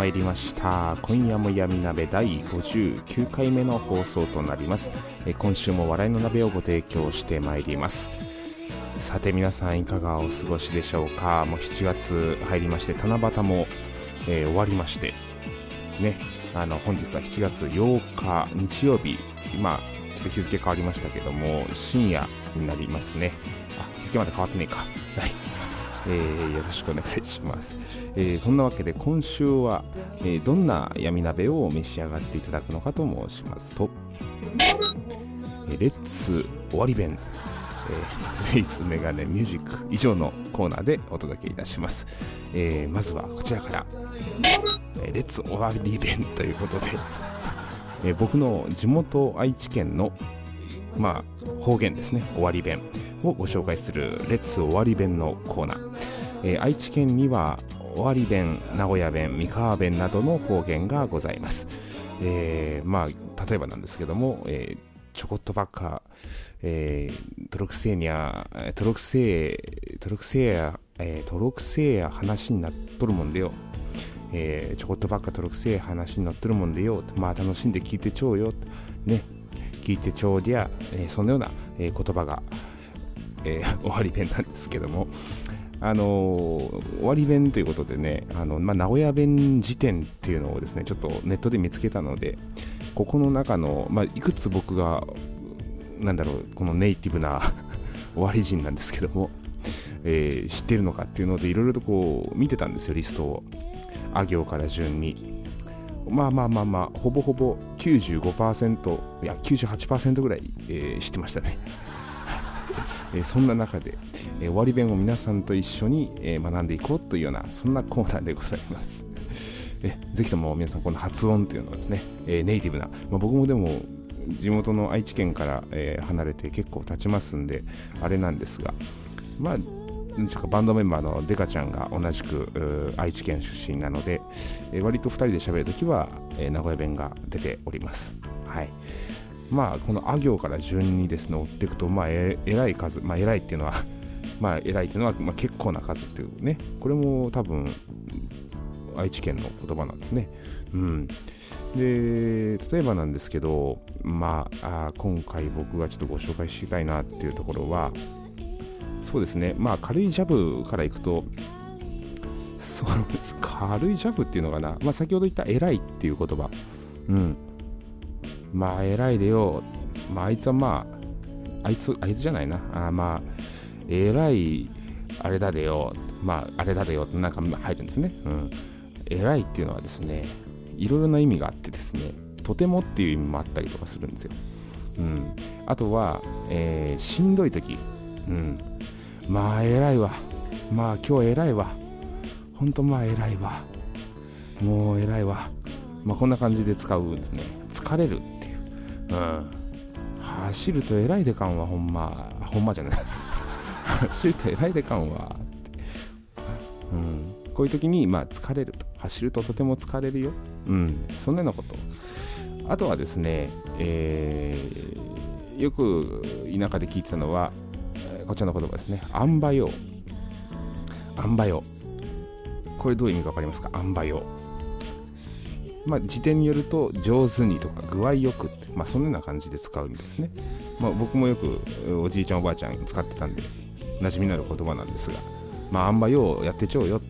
はいやってまいりました。今夜も闇鍋第59回目の放送となります。え今週も笑いの鍋をご提供してまいります。さて皆さんいかがお過ごしでしょうか？もう7月入りまして七夕も、えー終わりましてねあの本日は7月8日日曜日。今ちょっと日付変わりましたけども深夜になりますね。あ日付まで変わってねえか。はい。えーよろしくお願いします。えーそんなわけで今週は、えーどんな闇鍋を召し上がっていただくのかと申しますと、え Let's 尾張弁、えー、 Today's メガネミュージック以上のコーナーでお届けいたします。えーまずはこちらから、えー Let's 尾張弁ということで、えー僕の地元愛知県のまあ、方言ですね、終わり弁をご紹介するレッツ終わり弁のコーナー。えー愛知県には終わり弁、名古屋弁、三河弁などの方言がございます。えーまあ、例えばなんですけども、えーちょこっとばっか、えートロクセーニャ、トロクセ、トロクセーや、えートロクセーや話になっとるもんでよ。えーちょこっとばっかトロクセー話になっとるもんでよ。まあ楽しんで聞いてちょうよ。ね。聞いてちょうりゃ、えーそのような、えー言葉が、えー終わり弁なんですけども、あの終わり弁ということでね、あのまあ、名古屋弁辞典っていうのをですねちょっとネットで見つけたので、ここの中の、まあ、いくつ僕が、なんだろう、このネイティブな 終わり人なんですけども、えー知ってるのかっていうので、いろいろとこう見てたんですよ、リストを。あ行から順に。まあまあまあまあ、ほぼほぼ95%、いや98%ぐらい、えー知ってましたね。そんな中で、え終わり弁を皆さんと一緒に、え学んでいこうというような、そんなコーナーでございます。えぜひとも皆さん、この発音というのはですね、えネイティブな、まあ、僕もでも、地元の愛知県から、え離れて結構経ちますんで、あれなんですが、まあ、バンドメンバーのデカちゃんが同じく愛知県出身なので、え割と2人で喋るときは、え名古屋弁が出ております。はい。まあ、このあ行から順にですね、追っていくと、まあ、ええらい数、まあ、えらいっていうのは、まあ、えらいっていうのは、まあ、結構な数っていうね、これも多分、愛知県の言葉なんですね。うん。で、例えばなんですけど、まあ、あ今回僕がちょっとご紹介したいなっていうところは、そうですね、まあ、軽いジャブからいくと、そうです。軽いジャブっていうのかな、まあ、先ほど言った偉いっていう言葉、うん、まあ、偉いでよ、まあ、あいつはまあ、あいつ、あいつじゃないな、あまあ、偉い、あれだでよ、まあ、あれだでよってなんか入るんですね。うん。偉いっていうのはですね、いろいろな意味があってですね、とてもっていう意味もあったりとかするんですよ。うん。あとは、えーしんどい時、うん。まあ、偉いわ。まあ、今日偉いわ。ほんとまあ、偉いわ。もう偉いわ。まあ、こんな感じで使うんですね。疲れるう。ん。走ると偉いでかんはほんま、ほんまじゃない。走ると偉いでかんわ。うん。こういう時に、まあ、疲れると。走るととても疲れるよ。うん。そんなようなこと。あとはですね、えーよく田舎で聞いてたのは、こちらの言葉ですね。あんばよ。あんばよ。これどういう意味か分かりますか？あんばよ。まあ、辞典によると、上手にとか、具合よくって、まあ、そんなような感じで使うみたいですね。まあ、僕もよく、おじいちゃん、おばあちゃん使ってたんで、馴染みのある言葉なんですが、まあ、あんばようやってちょうよ。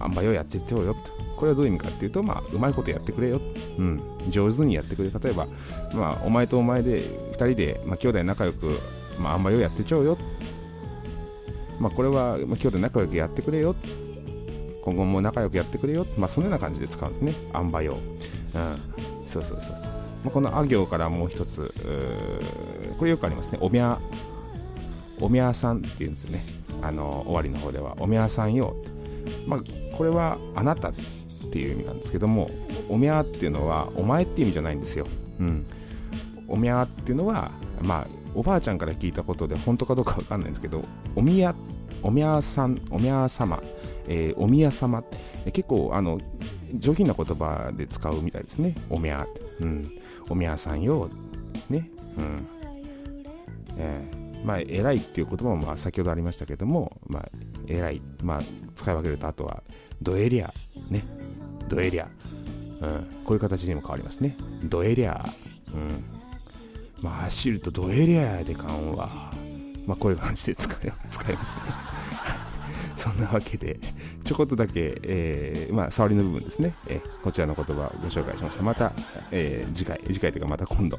あんまようやってちゃおうよこれはどういう意味かっていうと、まあ、うまいことやってくれよ、うん、上手にやってくれ。例えば、まあ、お前とお前で2人で、まあ、兄弟仲良く、まあ、あんまようやってちゃおうよ、まあ、これは、まあ、兄弟仲良くやってくれよ今後も仲良くやってくれよ、まあ、そのような感じで使うんですね、あんばよ、う。ん、そうそうそうそう、まあ、このあ行からもう一つこれよくありますね、おみゃおみゃさんっていうんですよね、あの終わりの方では、おみゃさんよ、まあ、これはあなたっていう意味なんですけども、おみゃっていうのはお前っていう意味じゃないんですよ。うん、おみゃっていうのは、まあ、おばあちゃんから聞いたことで本当かどうかわかんないんですけど、おみや、おみゃさん、おみゃ様、えー、おみや様、結構あの上品な言葉で使うみたいですね、おみゃ、うん、おみやさんよ、ね、うん、えー、まあ、偉いっていう言葉もまあ先ほどありましたけども、まあ、偉い、まあ、使い分けると、あとは、ドエリア、ね、ドエリア、うん、こういう形にも変わりますね、ドエリア、うん、まあ、走るとドエリアで感は、まあ、こういう感じで使い使いますね。そんなわけで、ちょこっとだけ、えー、まあ、触りの部分ですね、えー、こちらの言葉をご紹介しました。また、えー、次回、次回というかまた今度、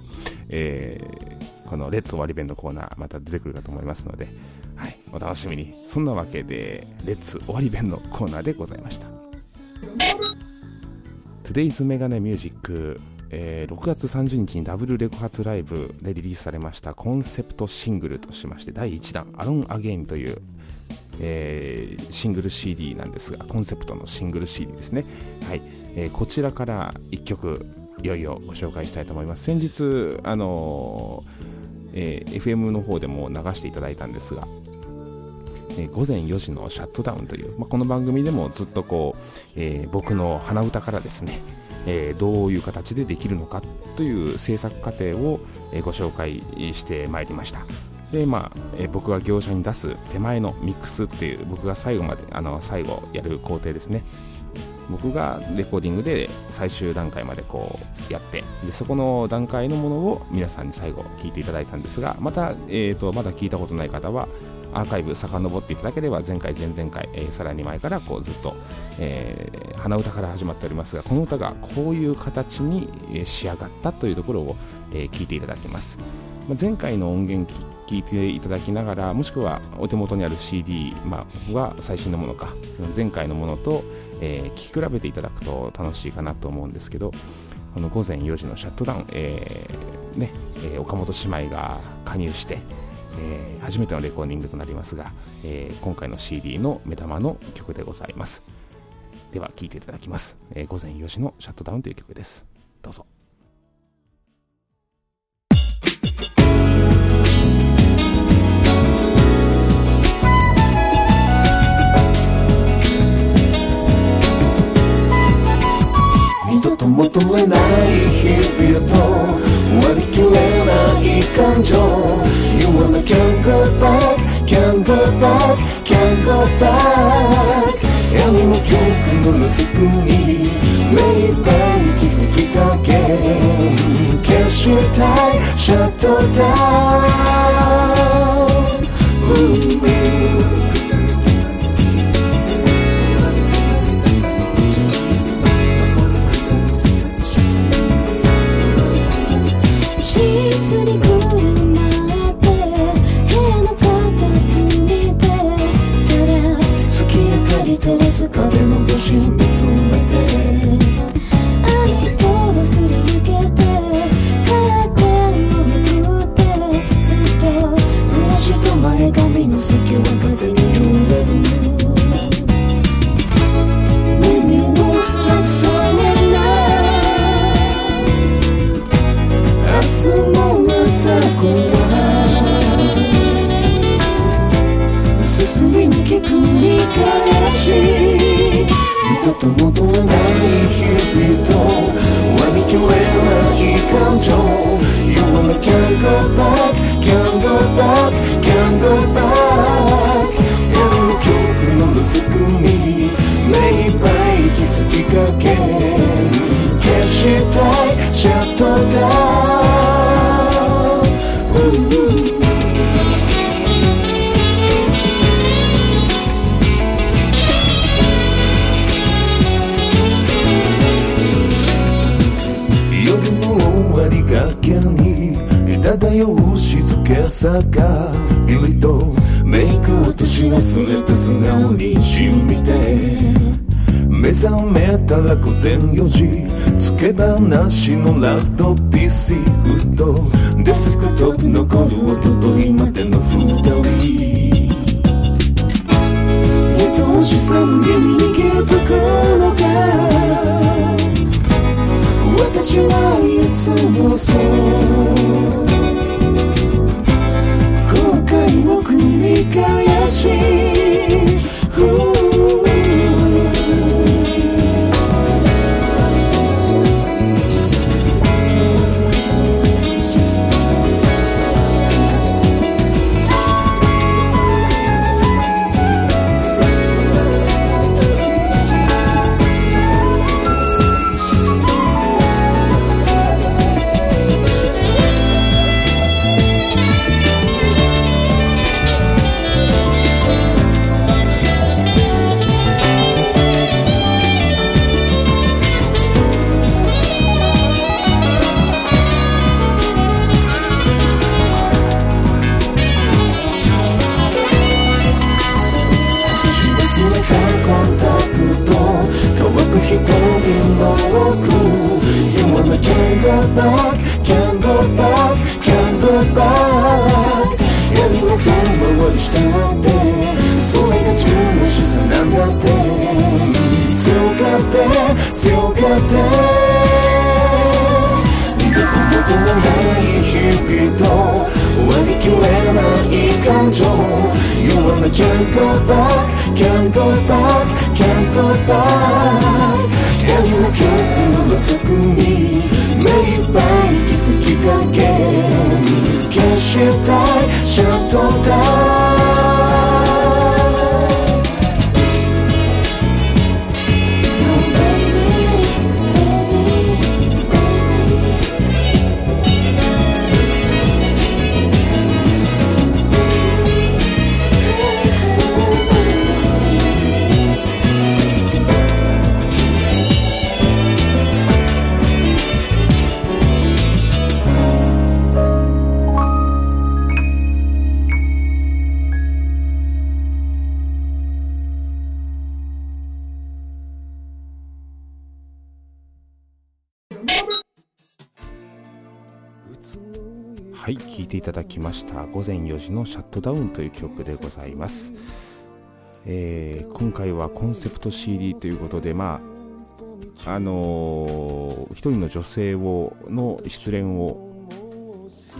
えー、このレッツ終わり弁のコーナー、また出てくるかと思いますので、はい、お楽しみに。そんなわけで、レッツ終わり弁のコーナーでございました。Today's メガネミュージックえー、6月30日にダブルレコ発ライブでリリースされましたコンセプトシングルとしまして第1弾「アロン・アゲイン」という、えー、シングル CD なんですがコンセプトのシングル CD ですね、はい。えー、こちらから1曲いよいよご紹介したいと思います。先日あのえー、FM の方でも流していただいたんですがえ、午前4時のシャットダウンという、まあ、この番組でもずっとこう、えー、僕の鼻歌からですね、えー、どういう形でできるのかという制作過程を、えご紹介してまいりました。でまあ、え僕が業者に出す手前のミックスっていう僕が最後まであの最後やる工程ですね。僕がレコーディングで最終段階までこうやってでそこの段階のものを皆さんに最後聞いていただいたんですがまた、えーとまだ聞いたことない方はアーカイブ遡っていただければ前回前々回、えー、さらに前からこうずっと、えー、鼻歌から始まっておりますがこの歌がこういう形に仕上がったというところを、えー、聞いていただきます、まあ、前回の音源聞いていただきながらもしくはお手元にある CD、まあ、は最新のものか前回のものと、えー、聞き比べていただくと楽しいかなと思うんですけどこの午前4時のシャットダウン、えーねえー、岡本姉妹が加入して、え、初めてのレコーディングとなりますが、え、今回の CD の目玉の曲でございます。では聴いていただきます、え、午前4時のシャットダウンという曲です。どうぞ。二度と求めない日々と割り切れない感情。You wanna can't go back, can't go back, can't go back. 闇の記憶のすくに目いっぱい息吹きかけ。消したいシャットダウン Don't walk away けさがビリとメイク落とし忘れて素直に死を見て。目覚めたら午前4時つけ話のラッド PC フット。デスクトップ残る back, can't go back, can't go back やりの遠回りしたってそれが自分の資産なんだって強がって強がって二度と戻らない日々と割り切れない感情 You wanna can't go back, can't go back, can't go back け消いただきました午前4時のシャットダウンという曲でございます、えー今回はコンセプト CD ということでまああのー一人の女性をの失恋を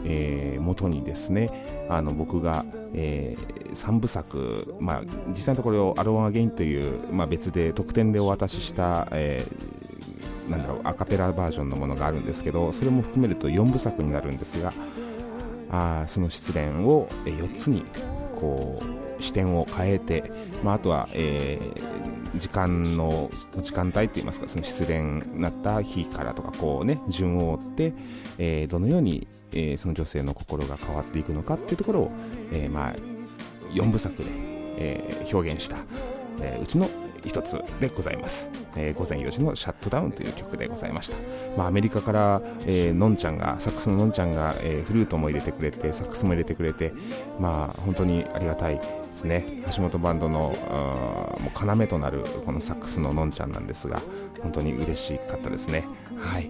えー元にですねあの僕が、え3部作、まあ、実際のところ「アローン・アゲイン」という、まあ、別で特典でお渡しした、えーなんだろうアカペラバージョンのものがあるんですけどそれも含めると4部作になるんですがあその失恋を4つにこう視点を変えて、まあ、あとは、えー時間の時間帯といいますかその失恋になった日からとかこうね順を追って、えーどのように、えーその女性の心が変わっていくのかっていうところを、えまあ、4部作で、え表現した、えうちの一つでございます、えー午前4時のシャットダウンという曲でございました、まあ、アメリカから、えーのんちゃんがサックスののんちゃんが、えーフルートも入れてくれてサックスも入れてくれてまあ本当にありがたいですね。橋本バンドのもう要となるこのサックスののんちゃんなんですが本当に嬉しかったですね。はい。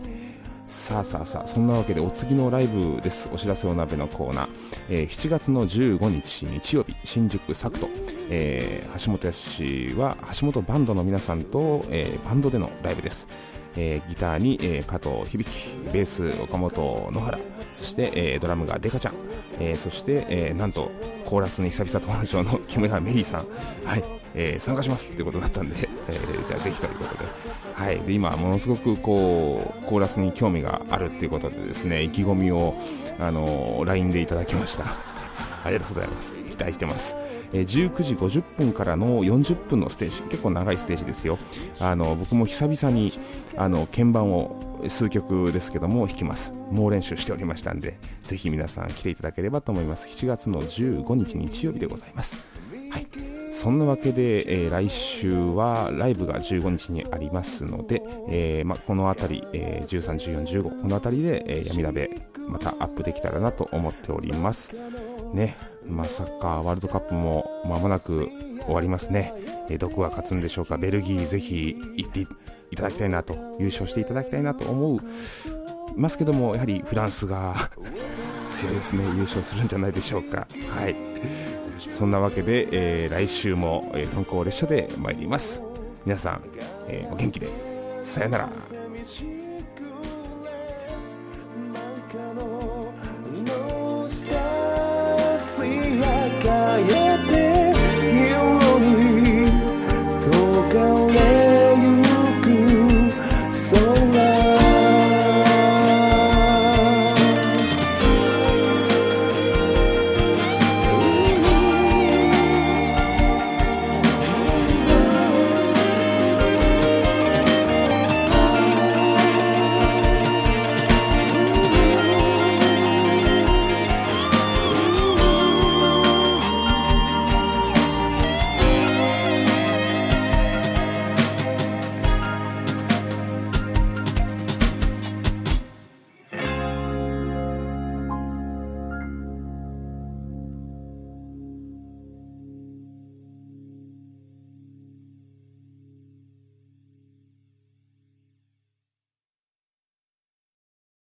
さあさあさあそんなわけでお次のライブです。お知らせお鍋のコーナー、えー7月の15日日曜日新宿サクト、えー橋本康は橋本バンドの皆さんと、えーバンドでのライブです。えーギターに、えー加藤響ベース岡本野原。そして、えードラムがデカちゃん、えーそして、えーなんとコーラスに久々登場の木村メリーさん、はい。えー参加しますっていうことになったんで、えーじゃあぜひということで,、はい、で今ものすごくこうコーラスに興味があるっていうことでですね意気込みを、あの LINE でいただきました。ありがとうございます。期待してます。えー19時50分からの40分のステージ。結構長いステージですよ。あの僕も久々にあの鍵盤を数曲ですけども弾きます。猛練習しておりましたんでぜひ皆さん来ていただければと思います。7月の15日日曜日でございます。はい。そんなわけで、えー来週はライブが15日にありますので、えーま、この辺り、えー13、14、15この辺りで、えー闇鍋またアップできたらなと思っております。ね。まあサッカーワールドカップも間もなく終わりますね、えーどこが勝つんでしょうか。ベルギーぜひ行っていただきたいなと優勝していただきたいなと思う。ますけどもやはりフランスが 強いですね。優勝するんじゃないでしょうか。はい。そんなわけで、えー来週も、えー、鈍行列車で参ります。皆さん、えーお元気で。さよなら。